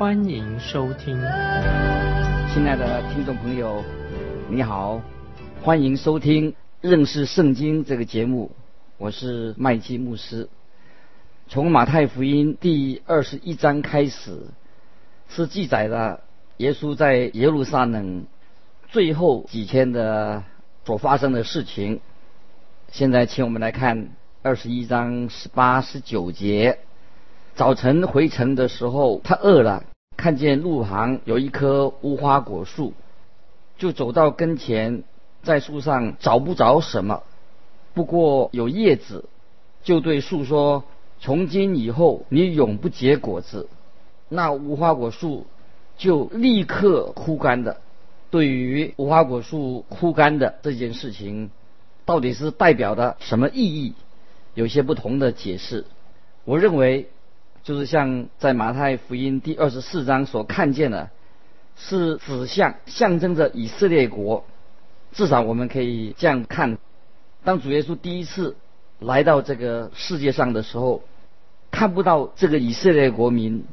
欢迎收听。亲爱的听众朋友，你好，欢迎收听认识圣经这个节目，我是麦基牧师。从马太福音第二十一章开始，是记载了耶稣在耶路撒冷最后几天的所发生的事情。现在，请我们来看二十一章十八、十九节。早晨回城的时候，他饿了，看见路旁有一棵无花果树，就走到跟前，在树上找不着什么，不过有叶子，就对树说。从今以后，你永不结果子，那无花果树就立刻枯干的。对于无花果树枯干的这件事情，到底是代表的什么意义？有些不同的解释。我认为，就是像在马太福音第二十四章所看见的，是指向象征着以色列国。至少我们可以这样看：当主耶稣第一次来到这个世界上的时候。看不到这个以色列国民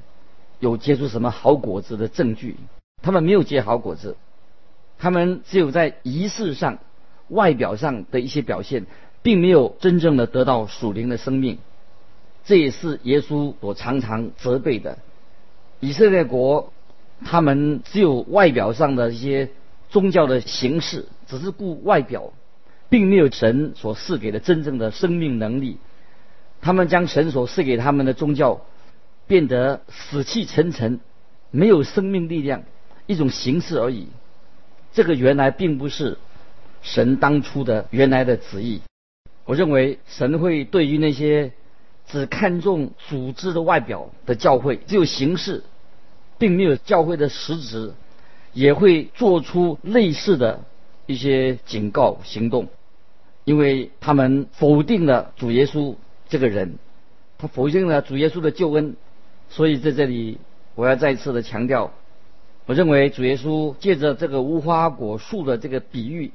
有结出什么好果子的证据，他们没有结好果子，他们只有在仪式上、外表上的一些表现，并没有真正的得到属灵的生命。这也是耶稣所常常责备的。以色列国他们只有外表上的一些宗教的形式，只是顾外表，并没有神所赐给的真正的生命能力。他们将神所赐给他们的宗教变得死气沉沉，没有生命力量，一种形式而已。这个原来并不是神当初的原来的旨意。我认为神会对于那些只看重组织的外表的教会，只有形式，并没有教会的实质，也会做出类似的一些警告行动，因为他们否定了主耶稣。这个人，他否定了主耶稣的救恩，所以在这里我要再次的强调，我认为主耶稣借着这个无花果树的这个比喻，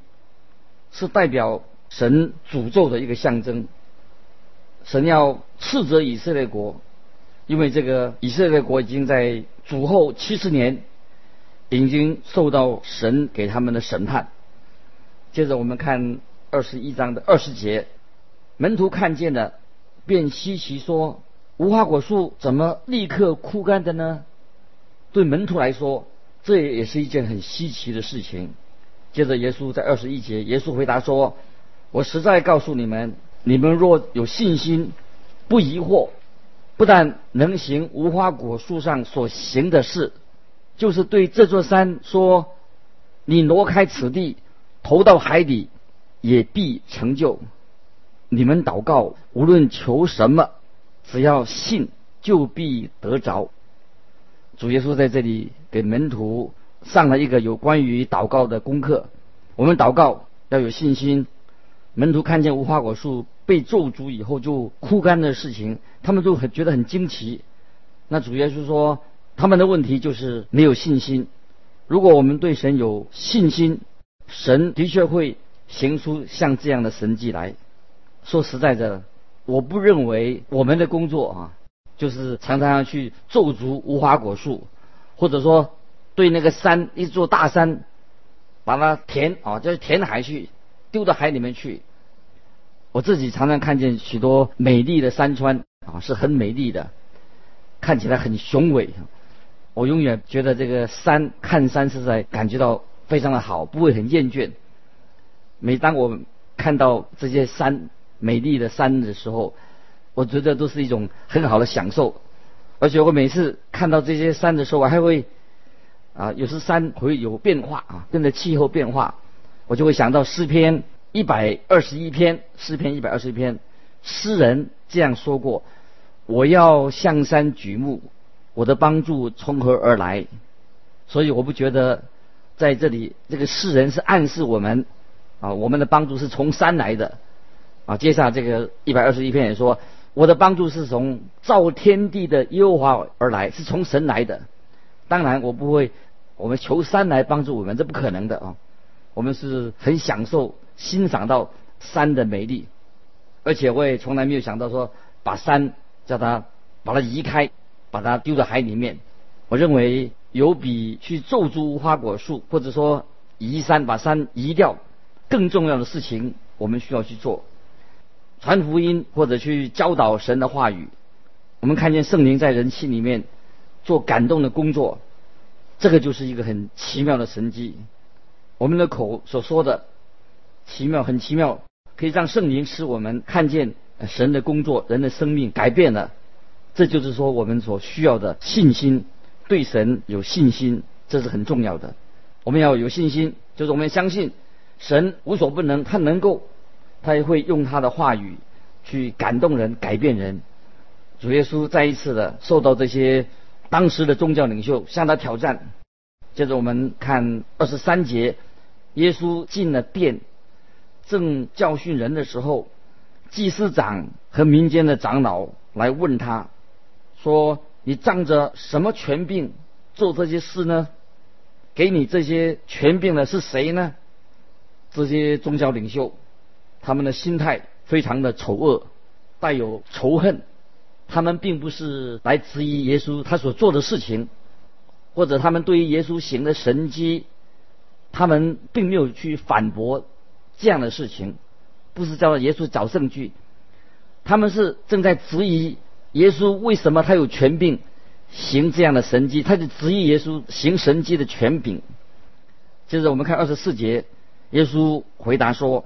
是代表神诅咒的一个象征。神要斥责以色列国，因为这个以色列国已经在主后七十年，已经受到神给他们的审判。接着我们看二十一章的二十节，门徒看见了。便稀奇说：“无花果树怎么立刻枯干的呢？”对门徒来说，这也是一件很稀奇的事情。接着，耶稣在二十一节，耶稣回答说：“我实在告诉你们，你们若有信心，不疑惑，不但能行无花果树上所行的事，就是对这座山说：‘你挪开此地，投到海底，也必成就。’”你们祷告，无论求什么，只要信，就必得着。主耶稣在这里给门徒上了一个有关于祷告的功课。我们祷告要有信心。门徒看见无花果树被咒诅以后就枯干的事情，他们都很觉得很惊奇。那主耶稣说，他们的问题就是没有信心。如果我们对神有信心，神的确会行出像这样的神迹来。说实在的，我不认为我们的工作啊，就是常常要去咒诅无花果树，或者说对那个山一座大山，把它填啊，就是填海去，丢到海里面去。我自己常常看见许多美丽的山川啊，是很美丽的，看起来很雄伟。我永远觉得这个山看山是在感觉到非常的好，不会很厌倦。每当我看到这些山，美丽的山的时候，我觉得都是一种很好的享受，而且我每次看到这些山的时候，我还会啊，有时山会有变化啊，跟着气候变化，我就会想到诗篇一百二十一篇，诗篇一百二十一篇，诗人这样说过：我要向山举目，我的帮助从何而来？所以我不觉得在这里这个世人是暗示我们啊，我们的帮助是从山来的啊。接下来这个一百二十一篇也说，我的帮助是从造天地的耶和华而来，是从神来的。当然，我不会我们求山来帮助我们，这不可能的啊。我们是很享受欣赏到山的美丽，而且我也从来没有想到说把山叫它把它移开，把它丢在海里面。我认为有比去咒诅无花果树，或者说移山把山移掉更重要的事情，我们需要去做传福音或者去教导神的话语。我们看见圣灵在人心里面做感动的工作，这个就是一个很奇妙的神迹。我们的口所说的奇妙，很奇妙，可以让圣灵使我们看见神的工作，人的生命改变了。这就是说，我们所需要的信心，对神有信心，这是很重要的。我们要有信心，就是我们相信神无所不能，他能够，他也会用他的话语去感动人、改变人。主耶稣再一次的受到这些当时的宗教领袖向他挑战。接着我们看二十三节。耶稣进了殿，正教训人的时候，祭司长和民间的长老来问他，说：“你仗着什么权柄做这些事呢？给你这些权柄的是谁呢？”这些宗教领袖，他们的心态非常的丑恶，带有仇恨。他们并不是来质疑耶稣他所做的事情，或者他们对于耶稣行的神迹。他们并没有去反驳这样的事情，不是叫耶稣找证据，他们是正在质疑耶稣为什么他有权柄行这样的神迹，他就质疑耶稣行神迹的权柄。接着我们看二十四节，耶稣回答说：“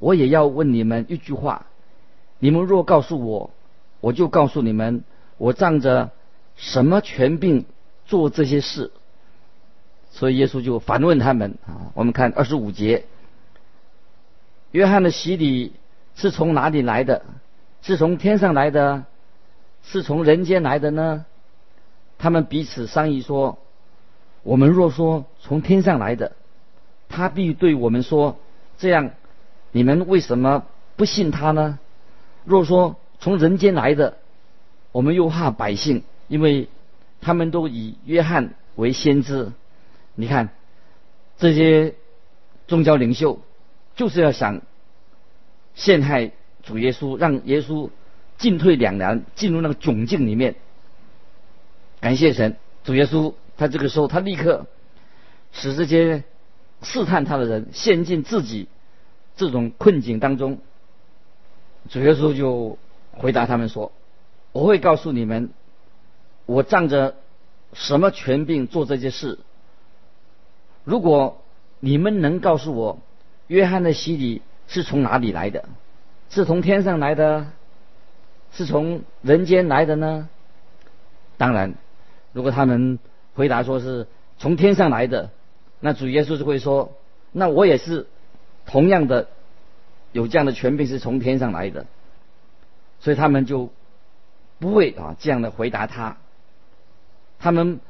我也要问你们一句话，你们若告诉我，我就告诉你们，我仗着什么权柄做这些事。”所以耶稣就反问他们啊，我们看二十五节，约翰的洗礼是从哪里来的？是从天上来的，是从人间来的呢？他们彼此商议说：我们若说从天上来的，他必对我们说：这样，你们为什么不信他呢？若说从人间来的，我们又怕百姓，因为他们都以约翰为先知。你看，这些宗教领袖就是要想陷害主耶稣，让耶稣进退两难，进入那个窘境里面。感谢神，主耶稣他这个时候他立刻使这些试探他的人陷进自己这种困境当中。主耶稣就回答他们说：“我会告诉你们，我仗着什么权柄做这些事。”如果你们能告诉我，约翰的洗礼是从哪里来的？是从天上来的，是从人间来的呢？当然，如果他们回答说是从天上来的，那主耶稣就会说：“那我也是同样的有这样的权柄，是从天上来的。”所以他们就不会啊这样的回答他。他们。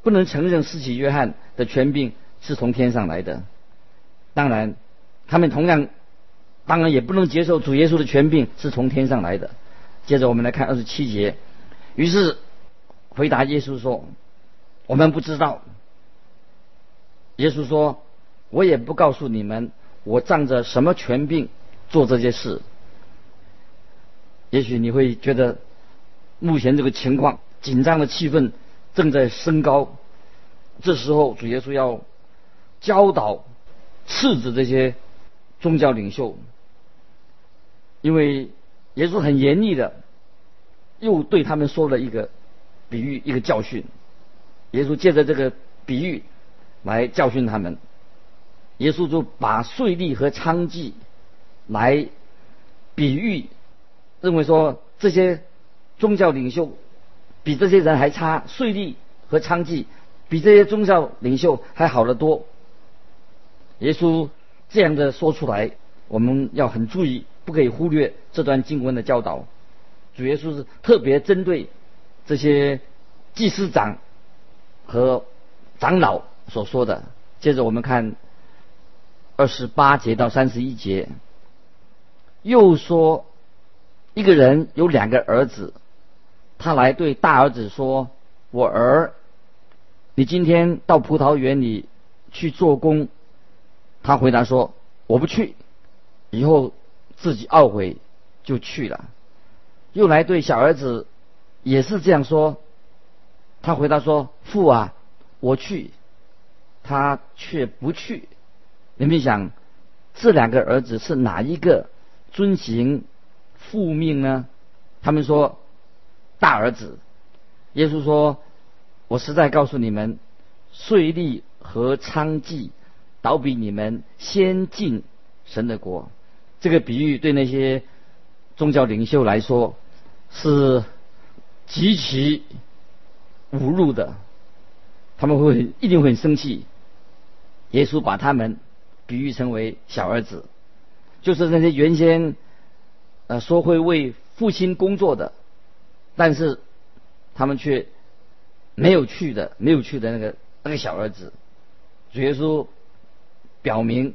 不能承认施洗约翰的权柄是从天上来的，当然，他们同样，当然也不能接受主耶稣的权柄是从天上来的。接着我们来看二十七节，于是回答耶稣说：“我们不知道。”耶稣说：“我也不告诉你们，我仗着什么权柄做这些事。”也许你会觉得，目前这个情况紧张的气氛。正在升高，这时候主耶稣要教导、斥责这些宗教领袖，因为耶稣很严厉的又对他们说了一个比喻、一个教训。耶稣借着这个比喻来教训他们。耶稣就把税吏和娼妓来比喻，认为说这些宗教领袖。比这些人还差，税吏和娼妓比这些宗教领袖还好得多。耶稣这样的说出来，我们要很注意，不可以忽略这段经文的教导。主耶稣是特别针对这些祭司长和长老所说的。接着我们看二十八节到三十一节，又说一个人有两个儿子，他来对大儿子说：“我儿，你今天到葡萄园里去做工。”他回答说：“我不去。”以后自己懊悔，就去了。又来对小儿子也是这样说。他回答说：“父啊，我去。”他却不去。你们想，这两个儿子是哪一个遵行父命呢？他们说大儿子。耶稣说：“我实在告诉你们，税吏和娼妓，倒比你们先进神的国。”这个比喻对那些宗教领袖来说是极其侮辱的，他们会一定会很生气。耶稣把他们比喻成为小儿子，就是那些原先呃说会为父亲工作的，但是他们却没有去的，没有去的那个那个小儿子。主耶稣表明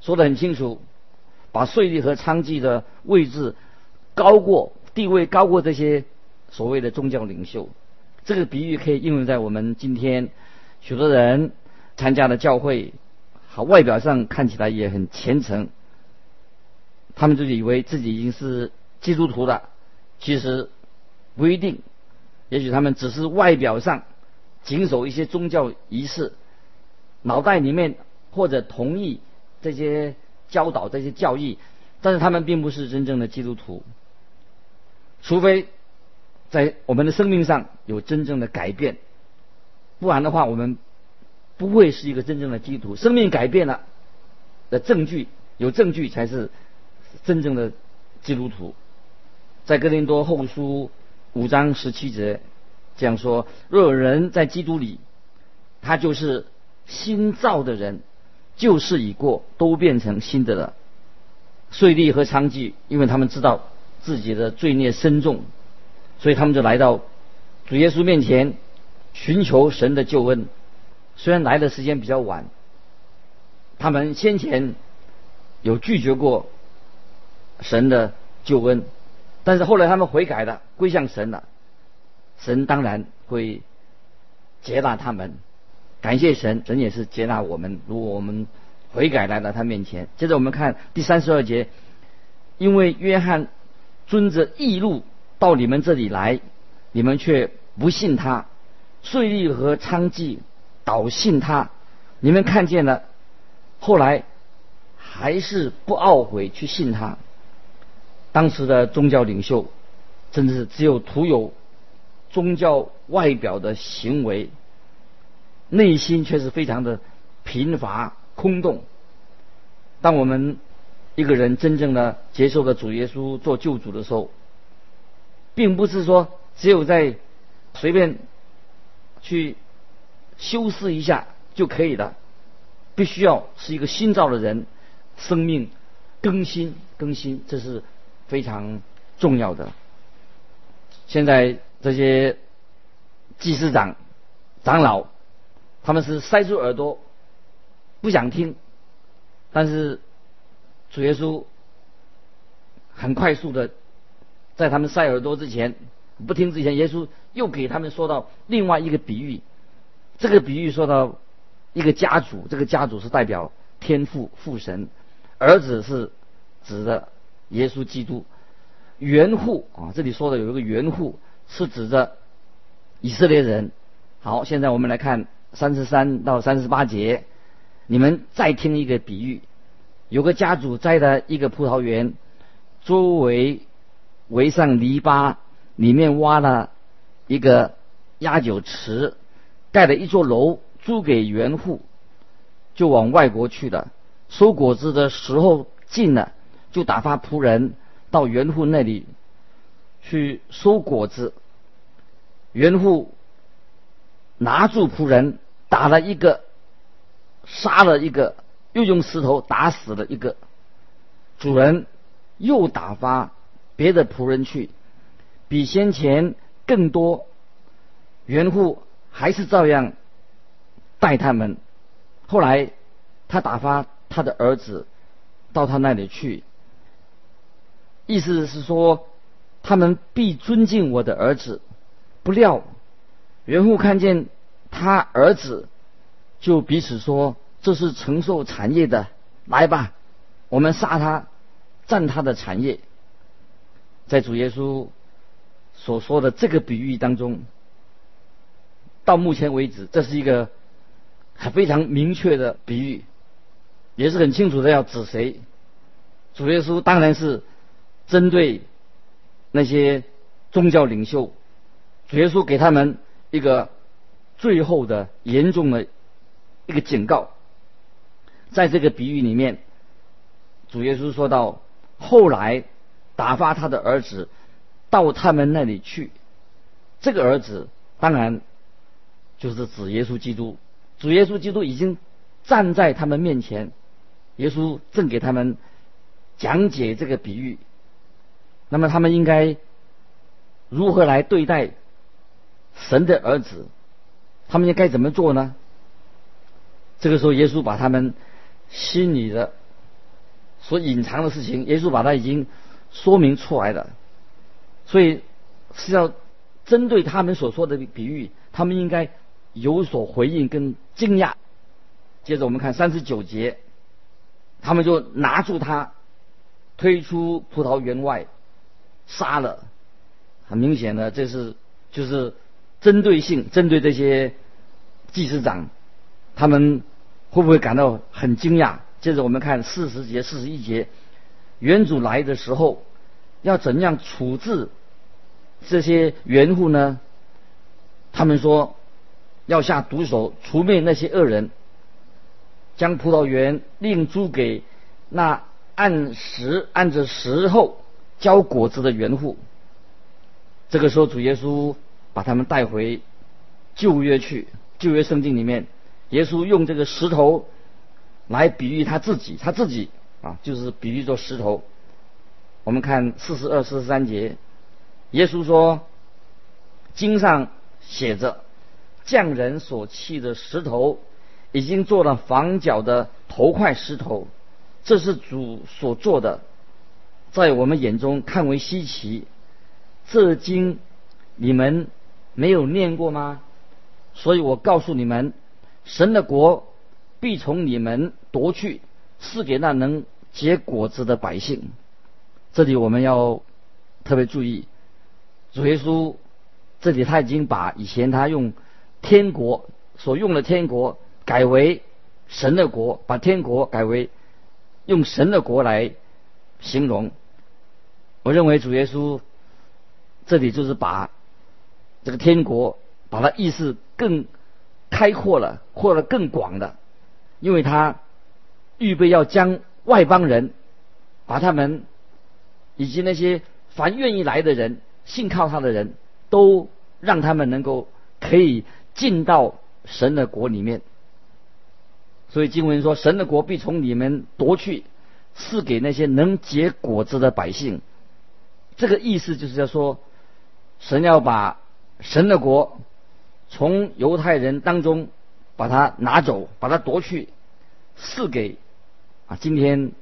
说得很清楚。把税吏和娼妓的位置高过地位高过这些所谓的宗教领袖，这个比喻可以应用在我们今天许多人参加的教会，好外表上看起来也很虔诚，他们就以为自己已经是基督徒了，其实不一定，也许他们只是外表上谨守一些宗教仪式，脑袋里面或者同意这些。教导这些教义，但是他们并不是真正的基督徒，除非在我们的生命上有真正的改变，不然的话，我们不会是一个真正的基督徒。生命改变了的证据，有证据才是真正的基督徒。在哥林多后书五章十七节这样说：若有人在基督里，他就是新造的人。旧事已过，都变成新的了。税吏和娼妓，因为他们知道自己的罪孽深重，所以他们就来到主耶稣面前，寻求神的救恩。虽然来的时间比较晚，他们先前有拒绝过神的救恩，但是后来他们悔改了，归向神了，神当然会接纳他们。感谢神，神也是接纳我们。如果我们悔改来到他面前，接着我们看第三十二节，因为约翰遵着义路到你们这里来，你们却不信他；税吏和娼妓倒信他，你们看见了，后来还是不懊悔去信他。当时的宗教领袖，真的是只有徒有宗教外表的行为。内心却是非常的贫乏空洞。当我们一个人真正的接受了主耶稣做救主的时候，并不是说只有在随便去修饰一下就可以了，必须要是一个新造的人，生命更新更新，这是非常重要的。现在这些祭司长、长老。他们是塞住耳朵，不想听，但是主耶稣很快速的在他们塞耳朵之前，不听之前，耶稣又给他们说到另外一个比喻。这个比喻说到一个家族，这个家族是代表天父父神，儿子是指的耶稣基督，园户啊，这里说的有一个园户是指着以色列人。好，现在我们来看。三十三到三十八节，你们再听一个比喻：有个家主栽了一个葡萄园，周围围上篱笆，里面挖了一个压酒池，盖了一座楼，租给园户，就往外国去了。收果子的时候近了，就打发仆人到园户那里去收果子。园户拿住仆人。打了一个，杀了一个，又用石头打死了一个。主人又打发别的仆人去，比先前更多。园户还是照样带他们。后来他打发他的儿子到他那里去，意思是说他们必尊敬我的儿子。不料袁户看见他儿子，就彼此说：“这是承受产业的，来吧，我们杀他，占他的产业。”在主耶稣所说的这个比喻当中，到目前为止，这是一个还非常明确的比喻，也是很清楚的要指谁。主耶稣当然是针对那些宗教领袖，主耶稣给他们一个最后的严重的一个警告。在这个比喻里面，主耶稣说到后来。打发他的儿子到他们那里去，这个儿子当然就是指耶稣基督。主耶稣基督已经站在他们面前，耶稣正给他们讲解这个比喻。那么他们应该如何来对待神的儿子？他们应该怎么做呢？这个时候，耶稣把他们心里的所隐藏的事情，耶稣把他已经。说明出来了，所以是要针对他们所说的比喻，他们应该有所回应跟惊讶。接着我们看三十九节，他们就拿住他，推出葡萄园外，杀了。很明显的，这是就是针对性针对这些祭司长，他们会不会感到很惊讶？接着我们看四十节、四十一节。原主来的时候，要怎样处置这些园户呢？他们说要下毒手，除灭那些恶人，将葡萄园另租给那按时按着时候交果子的园户。这个时候，主耶稣把他们带回旧约去，旧约圣经里面，耶稣用这个石头来比喻他自己，他自己。啊，就是比喻作石头。我们看四十二、四十三节，耶稣说：“经上写着，匠人所砌的石头，已经做了房角的头块石头，这是主所做的，在我们眼中看为稀奇。这经你们没有念过吗？所以我告诉你们，神的国必从你们夺去，赐给那能。”结果子的百姓，这里我们要特别注意，主耶稣这里他已经把以前他用天国所用的天国改为神的国，把天国改为用神的国来形容。我认为主耶稣这里就是把这个天国把它意思更开阔了，或者更广的，因为他预备要将。外邦人把他们以及那些凡愿意来的人、信靠他的人都让他们能够可以进到神的国里面。所以经文说：“神的国必从你们夺去，赐给那些能结果子的百姓。”这个意思就是要说，神要把神的国从犹太人当中把它拿走，把它夺去，赐给。啊，今天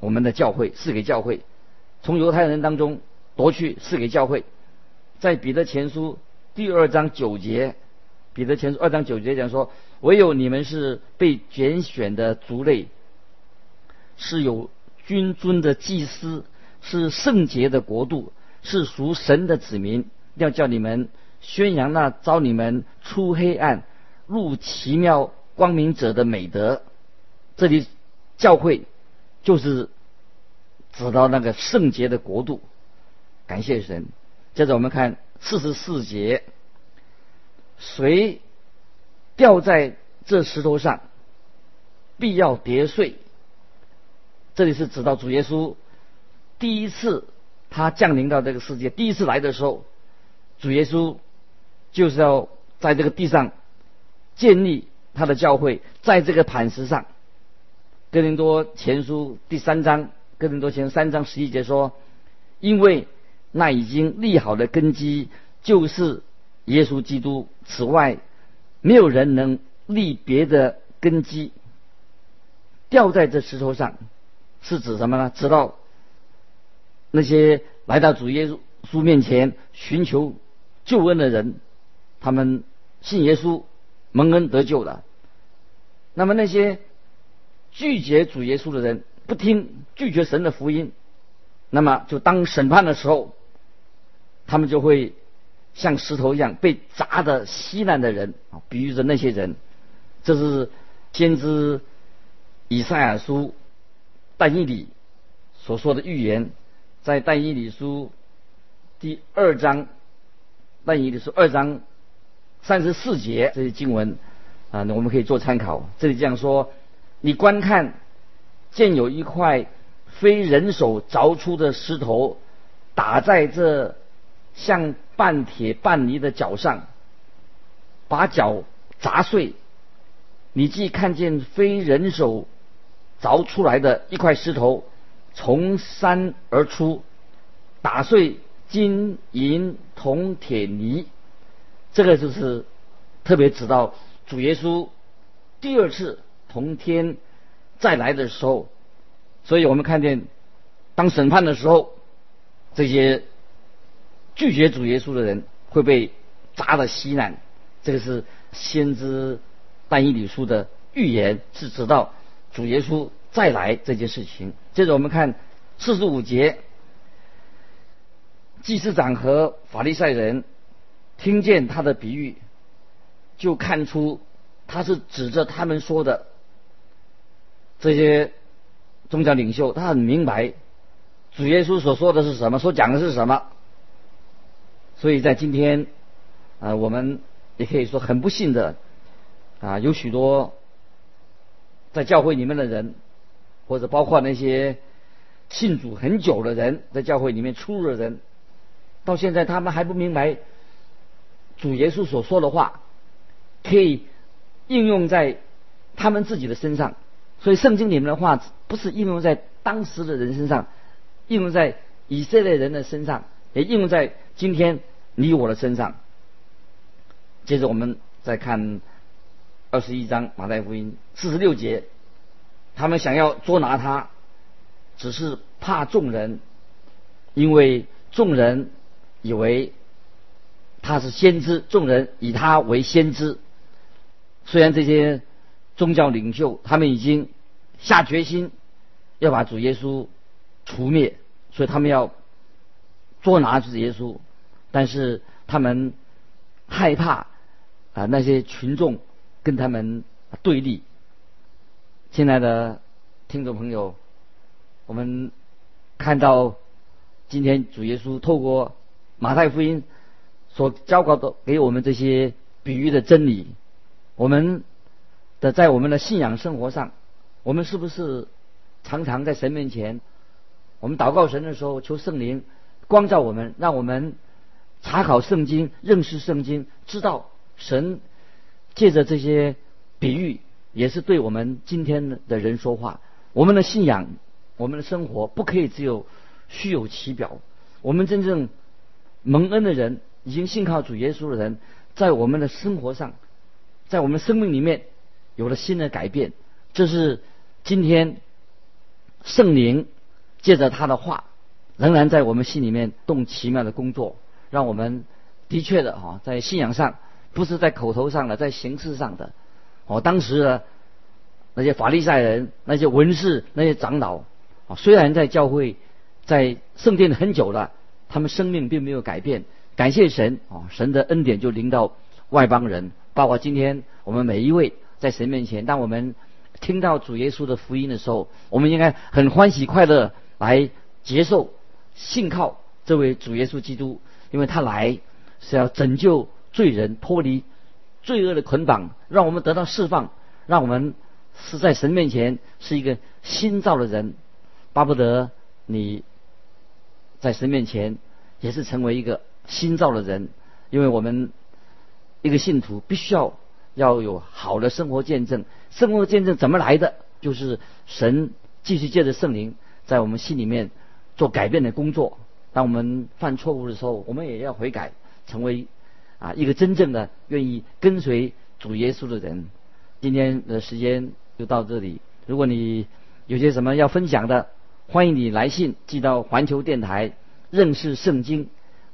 我们的教会赐给教会，从犹太人当中夺去赐给教会，在彼得前书第二章九节，彼得前书二章九节讲说：唯有你们是被拣选的族类，是有君尊的祭司，是圣洁的国度，是属神的子民，要叫你们宣扬那招你们出黑暗入奇妙光明者的美德。这里。教会就是指到那个圣洁的国度，感谢神。接着我们看四十四节，谁掉在这石头上，必要跌碎。这里是指到主耶稣第一次他降临到这个世界，第一次来的时候，主耶稣就是要在这个地上建立他的教会，在这个磐石上。哥林多前书第三章，哥林多前三章十一节说：“因为那已经立好的根基就是耶稣基督，此外没有人能立别的根基，掉在这石头上，是指什么呢？指到那些来到主耶稣面前寻求救恩的人，他们信耶稣蒙恩得救了。那么那些拒绝主耶稣的人，不听拒绝神的福音，那么就当审判的时候，他们就会像石头一样被砸的稀烂的人啊，比喻着那些人。这是先知以赛亚书但以理所说的预言，在但以理书第二章，但以理书二章三十四节这些经文啊，那我们可以做参考。这里这样说：你观看，见有一块非人手凿出的石头打在这像半铁半泥的脚上，把脚砸碎。你既看见非人手凿出来的一块石头从山而出，打碎金银铜铁泥，这个就是特别指到主耶稣第二次从天再来的时候，所以我们看见当审判的时候，这些拒绝主耶稣的人会被砸得稀烂，这个是先知。但以理书的预言是指到主耶稣再来这件事情。接着我们看四十五节，祭司长和法利赛人听见他的比喻，就看出他是指着他们说的这些宗教领袖，他很明白主耶稣所说的是什么，所讲的是什么。所以在今天，啊，我们也可以说很不幸的。啊，有许多在教会里面的人，或者包括那些信主很久的人，在教会里面出入的人，到现在他们还不明白主耶稣所说的话可以应用在他们自己的身上。所以圣经里面的话不是应用在当时的人身上，应用在以色列人的身上，也应用在今天你我的身上。接着我们再看。二十一章马太福音四十六节，他们想要捉拿他，只是怕众人，因为众人以为他是先知，众人以他为先知。虽然这些宗教领袖他们已经下决心要把主耶稣除灭，所以他们要捉拿主耶稣，但是他们害怕啊那些群众。跟他们对立。亲爱的听众朋友，我们看到今天主耶稣透过马太福音所教导的给我们这些比喻的真理，我们的在我们的信仰生活上，我们是不是常常在神面前，我们祷告神的时候求圣灵光照我们，让我们查考圣经、认识圣经，知道神。借着这些比喻，也是对我们今天的人说话。我们的信仰，我们的生活，不可以只有虚有其表。我们真正蒙恩的人，已经信靠主耶稣的人，在我们的生活上，在我们生命里面有了新的改变。这是今天圣灵借着他的话，仍然在我们心里面动奇妙的工作，让我们的确的哈，在信仰上。不是在口头上的，在形式上的。哦，当时的那些法利赛人、那些文士、那些长老，啊，虽然在教会、在圣殿很久了，他们生命并没有改变。感谢神，哦，神的恩典就临到外邦人，包括今天我们每一位在神面前，当我们听到主耶稣的福音的时候，我们应该很欢喜快乐来接受、信靠这位主耶稣基督，因为他来是要拯救。罪人脱离罪恶的捆绑，让我们得到释放，让我们是在神面前是一个新造的人，巴不得你在神面前也是成为一个新造的人，因为我们一个信徒必须要要有好的生活见证，生活见证怎么来的？就是神继续借着圣灵在我们心里面做改变的工作。当我们犯错误的时候，我们也要悔改，成为。啊，一个真正的愿意跟随主耶稣的人，今天的时间就到这里。如果你有些什么要分享的，欢迎你来信寄到环球电台认识圣经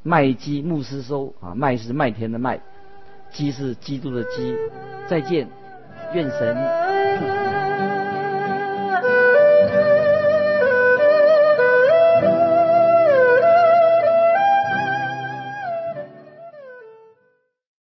麦基牧师收啊，麦是麦田的麦，基是基督的基。再见，愿神。